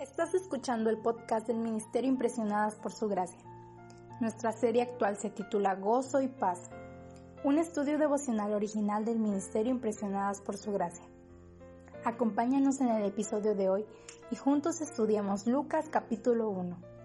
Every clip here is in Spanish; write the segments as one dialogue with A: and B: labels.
A: Estás escuchando el podcast del Ministerio Impresionadas por Su Gracia. Nuestra serie actual se titula Gozo y Paz, un estudio devocional original del Ministerio Impresionadas por Su Gracia. Acompáñanos en el episodio de hoy y juntos estudiamos Lucas capítulo 1.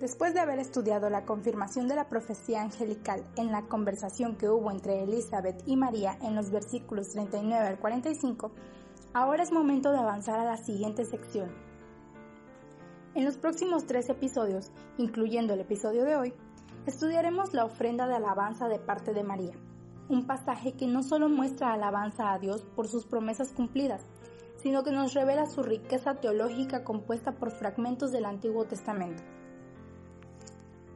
A: Después de haber estudiado la confirmación de la profecía angelical en la conversación que hubo entre Elizabeth y María en los versículos 39 al 45, ahora es momento de avanzar a la siguiente sección. En los próximos tres episodios, incluyendo el episodio de hoy, estudiaremos la ofrenda de alabanza de parte de María, un pasaje que no solo muestra alabanza a Dios por sus promesas cumplidas, sino que nos revela su riqueza teológica compuesta por fragmentos del Antiguo Testamento.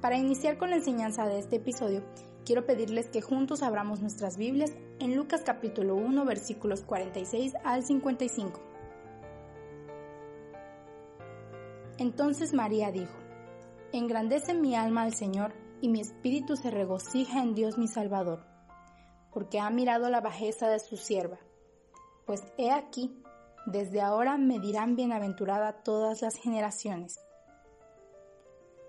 A: Para iniciar con la enseñanza de este episodio, quiero pedirles que juntos abramos nuestras Biblias en Lucas capítulo 1 versículos 46 al 55. Entonces María dijo, Engrandece mi alma al Señor y mi espíritu se regocija en Dios mi Salvador, porque ha mirado la bajeza de su sierva. Pues he aquí, desde ahora me dirán bienaventurada todas las generaciones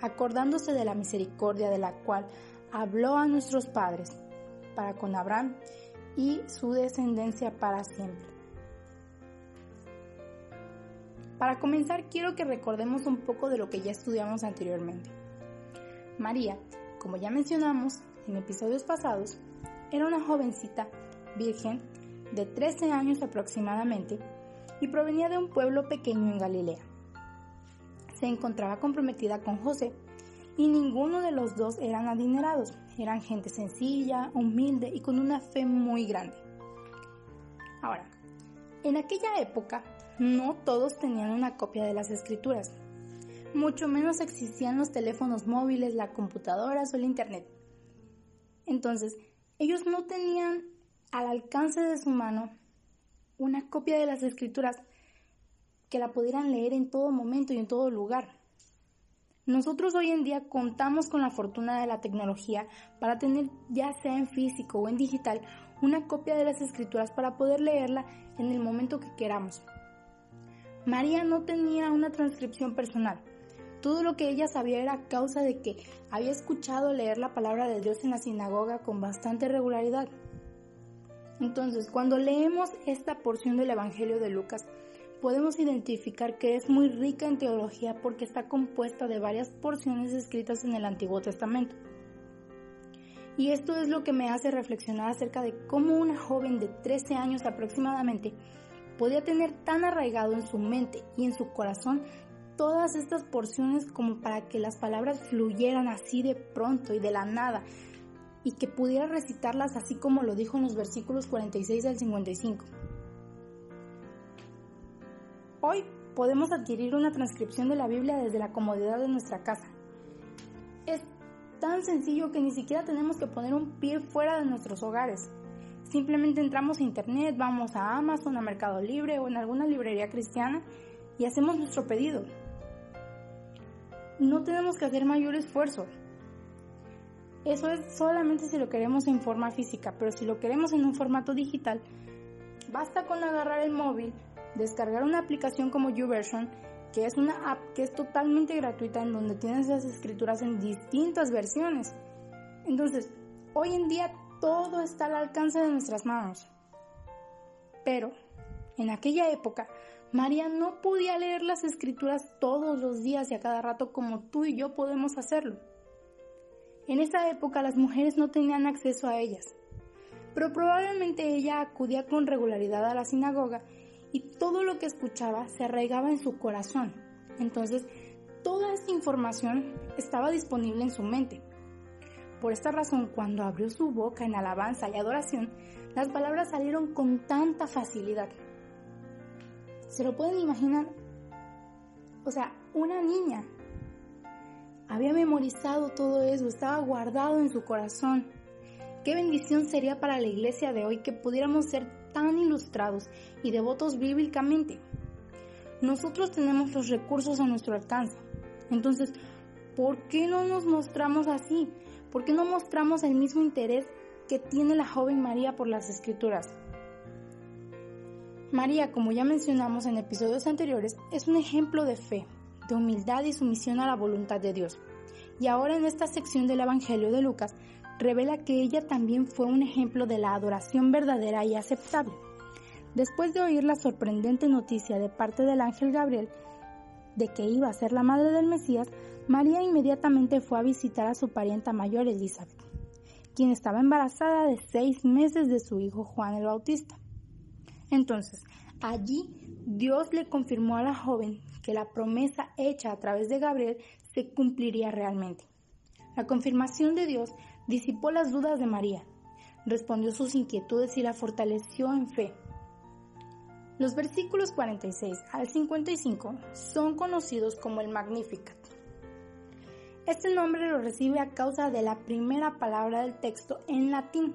A: acordándose de la misericordia de la cual habló a nuestros padres, para con Abraham y su descendencia para siempre. Para comenzar, quiero que recordemos un poco de lo que ya estudiamos anteriormente. María, como ya mencionamos en episodios pasados, era una jovencita virgen de 13 años aproximadamente y provenía de un pueblo pequeño en Galilea se encontraba comprometida con José y ninguno de los dos eran adinerados, eran gente sencilla, humilde y con una fe muy grande. Ahora, en aquella época no todos tenían una copia de las escrituras, mucho menos existían los teléfonos móviles, la computadora o el internet. Entonces, ellos no tenían al alcance de su mano una copia de las escrituras que la pudieran leer en todo momento y en todo lugar. Nosotros hoy en día contamos con la fortuna de la tecnología para tener, ya sea en físico o en digital, una copia de las escrituras para poder leerla en el momento que queramos. María no tenía una transcripción personal. Todo lo que ella sabía era causa de que había escuchado leer la palabra de Dios en la sinagoga con bastante regularidad. Entonces, cuando leemos esta porción del Evangelio de Lucas, podemos identificar que es muy rica en teología porque está compuesta de varias porciones escritas en el Antiguo Testamento. Y esto es lo que me hace reflexionar acerca de cómo una joven de 13 años aproximadamente podía tener tan arraigado en su mente y en su corazón todas estas porciones como para que las palabras fluyeran así de pronto y de la nada y que pudiera recitarlas así como lo dijo en los versículos 46 al 55. Hoy podemos adquirir una transcripción de la Biblia desde la comodidad de nuestra casa. Es tan sencillo que ni siquiera tenemos que poner un pie fuera de nuestros hogares. Simplemente entramos a internet, vamos a Amazon, a Mercado Libre o en alguna librería cristiana y hacemos nuestro pedido. No tenemos que hacer mayor esfuerzo. Eso es solamente si lo queremos en forma física, pero si lo queremos en un formato digital, basta con agarrar el móvil, descargar una aplicación como YouVersion, que es una app que es totalmente gratuita en donde tienes las escrituras en distintas versiones. Entonces, hoy en día todo está al alcance de nuestras manos. Pero, en aquella época, María no podía leer las escrituras todos los días y a cada rato como tú y yo podemos hacerlo. En esa época las mujeres no tenían acceso a ellas, pero probablemente ella acudía con regularidad a la sinagoga y todo lo que escuchaba se arraigaba en su corazón. Entonces, toda esta información estaba disponible en su mente. Por esta razón, cuando abrió su boca en alabanza y adoración, las palabras salieron con tanta facilidad. ¿Se lo pueden imaginar? O sea, una niña había memorizado todo eso, estaba guardado en su corazón. Qué bendición sería para la iglesia de hoy que pudiéramos ser tan ilustrados y devotos bíblicamente. Nosotros tenemos los recursos a nuestro alcance. Entonces, ¿por qué no nos mostramos así? ¿Por qué no mostramos el mismo interés que tiene la joven María por las escrituras? María, como ya mencionamos en episodios anteriores, es un ejemplo de fe, de humildad y sumisión a la voluntad de Dios. Y ahora en esta sección del Evangelio de Lucas revela que ella también fue un ejemplo de la adoración verdadera y aceptable. Después de oír la sorprendente noticia de parte del ángel Gabriel de que iba a ser la madre del Mesías, María inmediatamente fue a visitar a su parienta mayor Elizabeth, quien estaba embarazada de seis meses de su hijo Juan el Bautista. Entonces, allí Dios le confirmó a la joven que la promesa hecha a través de Gabriel se cumpliría realmente. La confirmación de Dios disipó las dudas de María, respondió sus inquietudes y la fortaleció en fe. Los versículos 46 al 55 son conocidos como el Magnificat. Este nombre lo recibe a causa de la primera palabra del texto en latín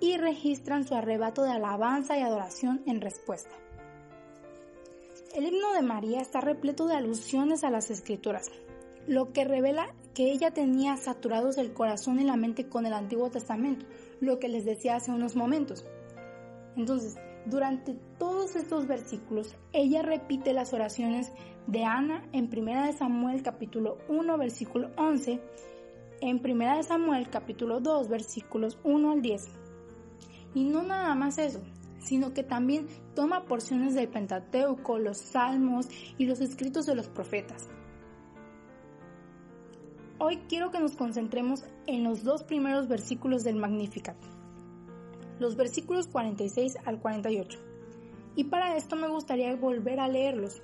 A: y registran su arrebato de alabanza y adoración en respuesta. El himno de María está repleto de alusiones a las escrituras, lo que revela que ella tenía saturados el corazón y la mente con el Antiguo Testamento, lo que les decía hace unos momentos. Entonces, durante todos estos versículos, ella repite las oraciones de Ana en 1 Samuel capítulo 1 versículo 11, en 1 Samuel capítulo 2 versículos 1 al 10. Y no nada más eso, sino que también toma porciones del Pentateuco, los Salmos y los escritos de los profetas. Hoy quiero que nos concentremos en los dos primeros versículos del Magnificat, los versículos 46 al 48. Y para esto me gustaría volver a leerlos.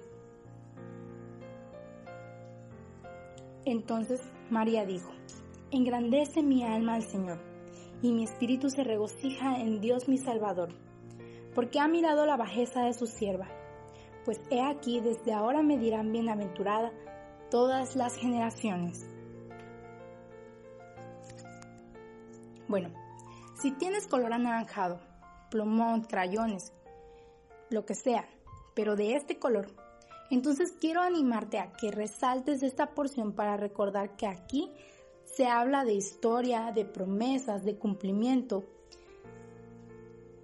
A: Entonces María dijo, Engrandece mi alma al Señor, y mi espíritu se regocija en Dios mi Salvador, porque ha mirado la bajeza de su sierva. Pues he aquí, desde ahora me dirán bienaventurada todas las generaciones. Bueno, si tienes color anaranjado, plumón, crayones, lo que sea, pero de este color, entonces quiero animarte a que resaltes esta porción para recordar que aquí se habla de historia, de promesas, de cumplimiento.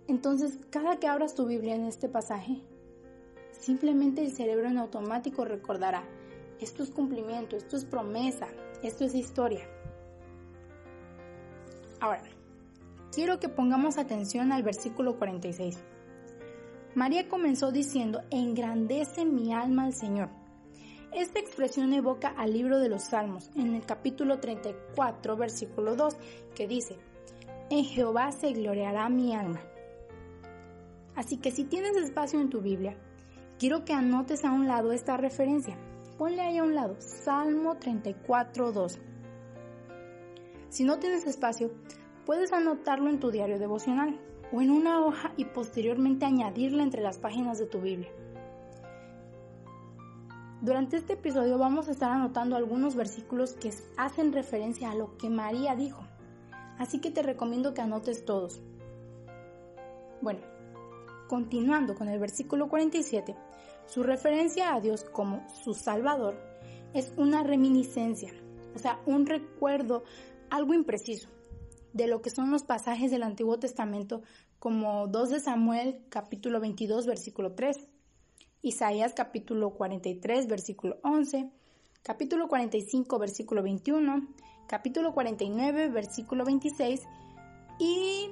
A: Entonces, cada que abras tu Biblia en este pasaje, simplemente el cerebro en automático recordará, esto es cumplimiento, esto es promesa, esto es historia. Ahora, quiero que pongamos atención al versículo 46. María comenzó diciendo, engrandece mi alma al Señor. Esta expresión evoca al libro de los Salmos, en el capítulo 34, versículo 2, que dice, en Jehová se gloriará mi alma. Así que si tienes espacio en tu Biblia, quiero que anotes a un lado esta referencia. Ponle ahí a un lado, Salmo 34, 2. Si no tienes espacio, puedes anotarlo en tu diario devocional o en una hoja y posteriormente añadirla entre las páginas de tu Biblia. Durante este episodio vamos a estar anotando algunos versículos que hacen referencia a lo que María dijo, así que te recomiendo que anotes todos. Bueno, continuando con el versículo 47, su referencia a Dios como su Salvador es una reminiscencia, o sea, un recuerdo algo impreciso de lo que son los pasajes del Antiguo Testamento como 2 de Samuel capítulo 22 versículo 3, Isaías capítulo 43 versículo 11, capítulo 45 versículo 21, capítulo 49 versículo 26 y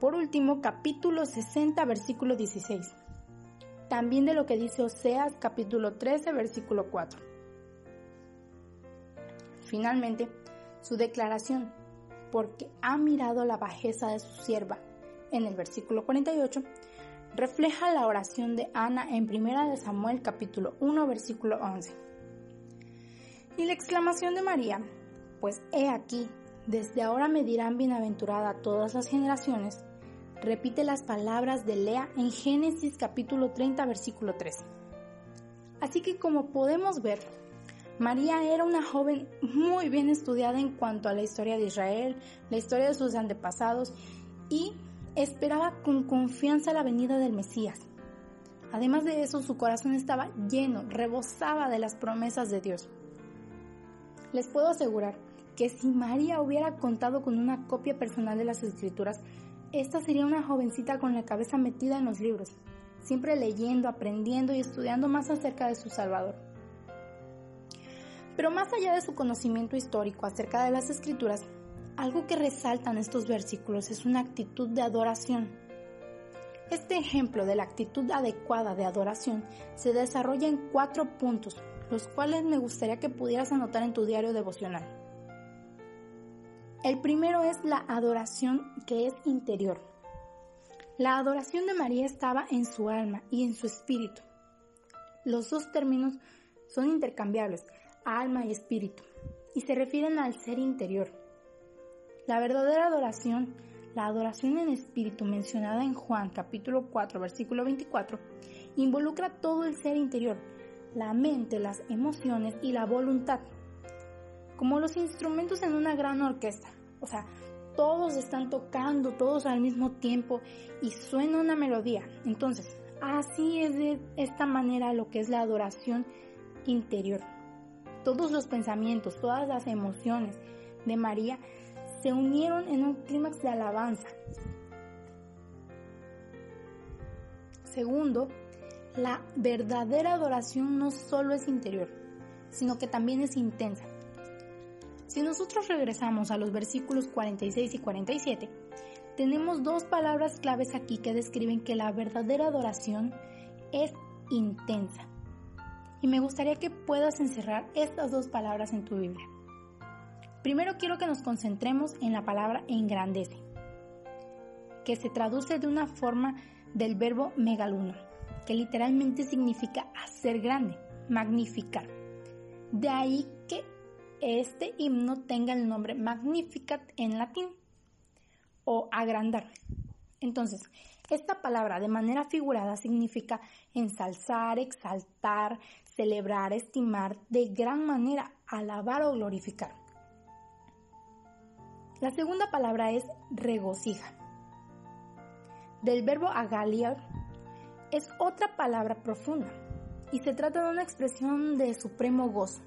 A: por último capítulo 60 versículo 16. También de lo que dice Oseas capítulo 13 versículo 4. Finalmente, Su declaración, porque ha mirado la bajeza de su sierva, en el versículo 48, refleja la oración de Ana en 1 Samuel capítulo 1 versículo 11. Y la exclamación de María, pues he aquí, desde ahora me dirán bienaventurada todas las generaciones, repite las palabras de Lea en Génesis capítulo 30 versículo 3. Así que como podemos ver, María era una joven muy bien estudiada en cuanto a la historia de Israel, la historia de sus antepasados y esperaba con confianza la venida del Mesías. Además de eso, su corazón estaba lleno, rebosaba de las promesas de Dios. Les puedo asegurar que si María hubiera contado con una copia personal de las escrituras, esta sería una jovencita con la cabeza metida en los libros, siempre leyendo, aprendiendo y estudiando más acerca de su Salvador. Pero más allá de su conocimiento histórico acerca de las escrituras, algo que resaltan estos versículos es una actitud de adoración. Este ejemplo de la actitud adecuada de adoración se desarrolla en cuatro puntos, los cuales me gustaría que pudieras anotar en tu diario devocional. El primero es la adoración que es interior. La adoración de María estaba en su alma y en su espíritu. Los dos términos son intercambiables, alma y espíritu, y se refieren al ser interior. La verdadera adoración, la adoración en espíritu mencionada en Juan capítulo 4 versículo 24, involucra todo el ser interior, la mente, las emociones y la voluntad, como los instrumentos en una gran orquesta. O sea, todos están tocando, todos al mismo tiempo y suena una melodía. Entonces, así es de esta manera lo que es la adoración interior. Todos los pensamientos, todas las emociones de María se unieron en un clímax de alabanza. Segundo, la verdadera adoración no solo es interior, sino que también es intensa. Si nosotros regresamos a los versículos 46 y 47, tenemos dos palabras claves aquí que describen que la verdadera adoración es intensa. Y me gustaría que puedas encerrar estas dos palabras en tu Biblia. Primero quiero que nos concentremos en la palabra engrandece, que se traduce de una forma del verbo megaluno, que literalmente significa hacer grande, magnificar. De ahí que este himno tenga el nombre Magnificat en latín o agrandar. Entonces, esta palabra de manera figurada significa ensalzar, exaltar, celebrar, estimar, de gran manera, alabar o glorificar. La segunda palabra es regocija. Del verbo agaliar es otra palabra profunda y se trata de una expresión de supremo gozo.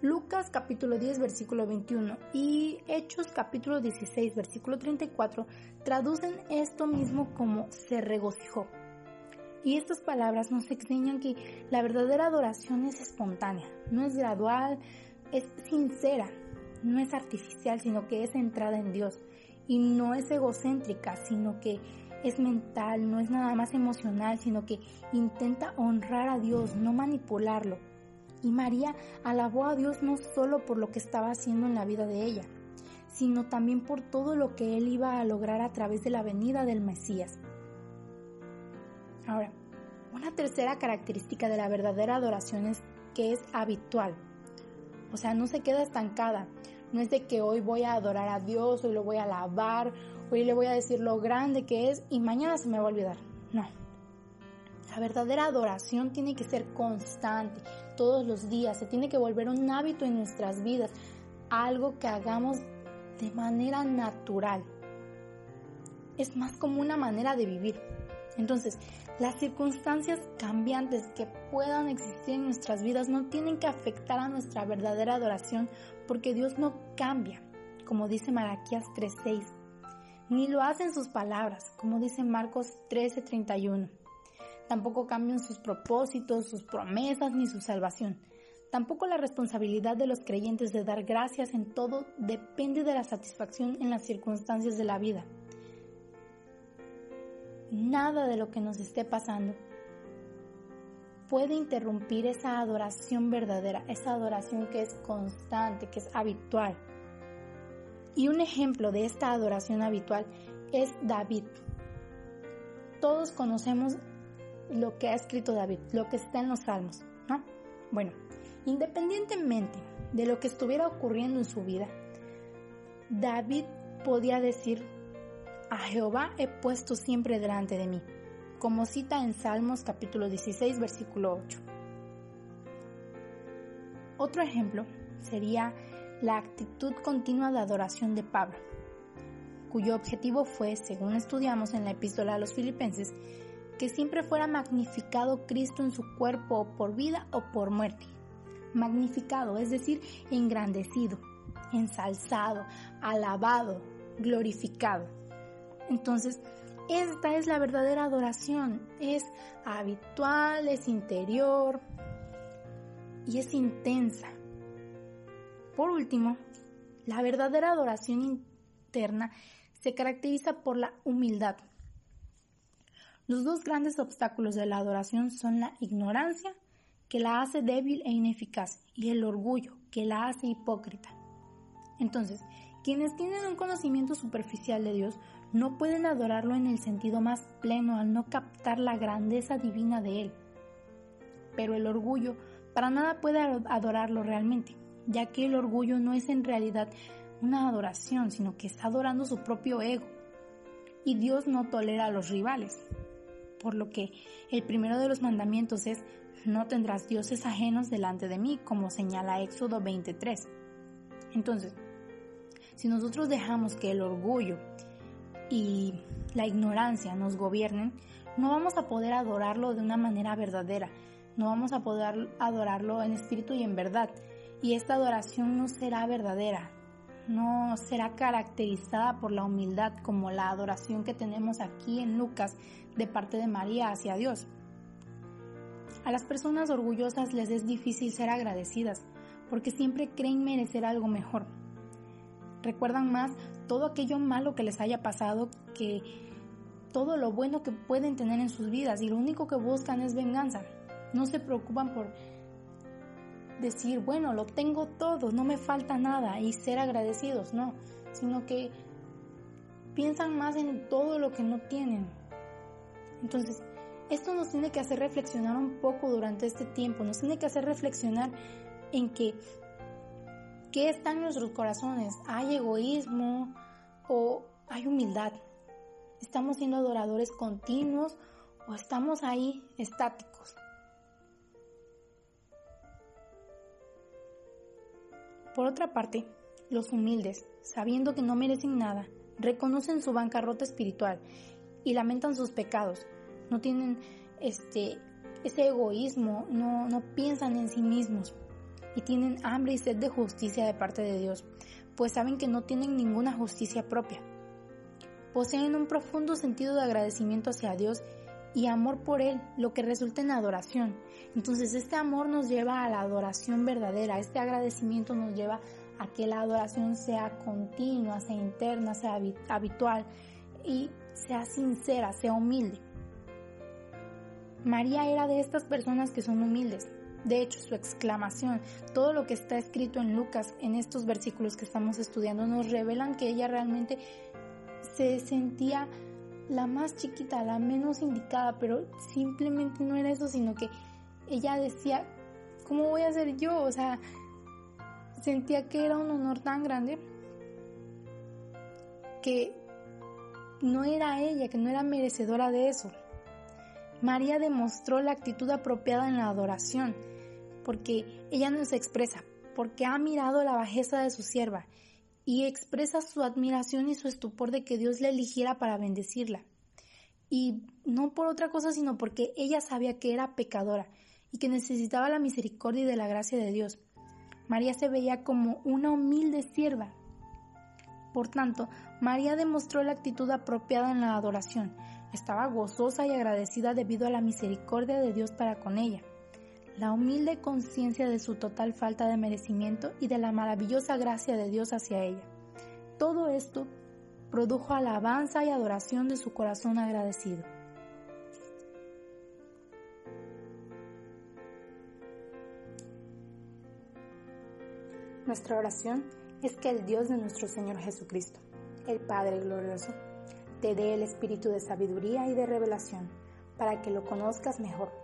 A: Lucas capítulo 10 versículo 21 y Hechos capítulo 16 versículo 34 traducen esto mismo como se regocijó. Y estas palabras nos enseñan que la verdadera adoración es espontánea, no es gradual, es sincera, no es artificial, sino que es centrada en Dios. Y no es egocéntrica, sino que es mental, no es nada más emocional, sino que intenta honrar a Dios, no manipularlo. Y María alabó a Dios no solo por lo que estaba haciendo en la vida de ella, sino también por todo lo que él iba a lograr a través de la venida del Mesías. Ahora, una tercera característica de la verdadera adoración es que es habitual. O sea, no se queda estancada, no es de que hoy voy a adorar a Dios, hoy lo voy a alabar, hoy le voy a decir lo grande que es y mañana se me va a olvidar. No. La verdadera adoración tiene que ser constante, todos los días, se tiene que volver un hábito en nuestras vidas, algo que hagamos de manera natural. Es más como una manera de vivir. Entonces, las circunstancias cambiantes que puedan existir en nuestras vidas no tienen que afectar a nuestra verdadera adoración porque Dios no cambia, como dice Malaquías 3:6, ni lo hacen sus palabras, como dice Marcos 13:31. Tampoco cambian sus propósitos, sus promesas ni su salvación. Tampoco la responsabilidad de los creyentes de dar gracias en todo depende de la satisfacción en las circunstancias de la vida nada de lo que nos esté pasando puede interrumpir esa adoración verdadera, esa adoración que es constante, que es habitual. Y un ejemplo de esta adoración habitual es David. Todos conocemos lo que ha escrito David, lo que está en los salmos, ¿no? Bueno, independientemente de lo que estuviera ocurriendo en su vida, David podía decir, a Jehová he puesto siempre delante de mí, como cita en Salmos capítulo 16, versículo 8. Otro ejemplo sería la actitud continua de adoración de Pablo, cuyo objetivo fue, según estudiamos en la epístola a los filipenses, que siempre fuera magnificado Cristo en su cuerpo por vida o por muerte. Magnificado, es decir, engrandecido, ensalzado, alabado, glorificado. Entonces, esta es la verdadera adoración. Es habitual, es interior y es intensa. Por último, la verdadera adoración interna se caracteriza por la humildad. Los dos grandes obstáculos de la adoración son la ignorancia, que la hace débil e ineficaz, y el orgullo, que la hace hipócrita. Entonces, quienes tienen un conocimiento superficial de Dios no pueden adorarlo en el sentido más pleno al no captar la grandeza divina de Él. Pero el orgullo para nada puede adorarlo realmente, ya que el orgullo no es en realidad una adoración, sino que está adorando su propio ego. Y Dios no tolera a los rivales. Por lo que el primero de los mandamientos es, no tendrás dioses ajenos delante de mí, como señala Éxodo 23. Entonces, si nosotros dejamos que el orgullo y la ignorancia nos gobiernen, no vamos a poder adorarlo de una manera verdadera, no vamos a poder adorarlo en espíritu y en verdad. Y esta adoración no será verdadera, no será caracterizada por la humildad como la adoración que tenemos aquí en Lucas de parte de María hacia Dios. A las personas orgullosas les es difícil ser agradecidas porque siempre creen merecer algo mejor recuerdan más todo aquello malo que les haya pasado que todo lo bueno que pueden tener en sus vidas y lo único que buscan es venganza. No se preocupan por decir, bueno, lo tengo todo, no me falta nada y ser agradecidos, no, sino que piensan más en todo lo que no tienen. Entonces, esto nos tiene que hacer reflexionar un poco durante este tiempo, nos tiene que hacer reflexionar en que ¿Qué está en nuestros corazones? ¿Hay egoísmo o hay humildad? ¿Estamos siendo adoradores continuos o estamos ahí estáticos? Por otra parte, los humildes, sabiendo que no merecen nada, reconocen su bancarrota espiritual y lamentan sus pecados. No tienen este ese egoísmo, no, no piensan en sí mismos, y tienen hambre y sed de justicia de parte de Dios, pues saben que no tienen ninguna justicia propia. Poseen un profundo sentido de agradecimiento hacia Dios y amor por Él, lo que resulta en adoración. Entonces este amor nos lleva a la adoración verdadera, este agradecimiento nos lleva a que la adoración sea continua, sea interna, sea habitual y sea sincera, sea humilde. María era de estas personas que son humildes, de hecho, su exclamación, todo lo que está escrito en Lucas en estos versículos que estamos estudiando nos revelan que ella realmente se sentía la más chiquita, la menos indicada, pero simplemente no era eso, sino que ella decía, ¿cómo voy a ser yo? O sea, sentía que era un honor tan grande que no era ella, que no era merecedora de eso. María demostró la actitud apropiada en la adoración porque ella nos expresa, porque ha mirado la bajeza de su sierva y expresa su admiración y su estupor de que Dios la eligiera para bendecirla. Y no por otra cosa, sino porque ella sabía que era pecadora y que necesitaba la misericordia y de la gracia de Dios. María se veía como una humilde sierva. Por tanto, María demostró la actitud apropiada en la adoración. Estaba gozosa y agradecida debido a la misericordia de Dios para con ella la humilde conciencia de su total falta de merecimiento y de la maravillosa gracia de Dios hacia ella. Todo esto produjo alabanza y adoración de su corazón agradecido. Nuestra oración es que el Dios de nuestro Señor Jesucristo, el Padre glorioso, te dé el espíritu de sabiduría y de revelación para que lo conozcas mejor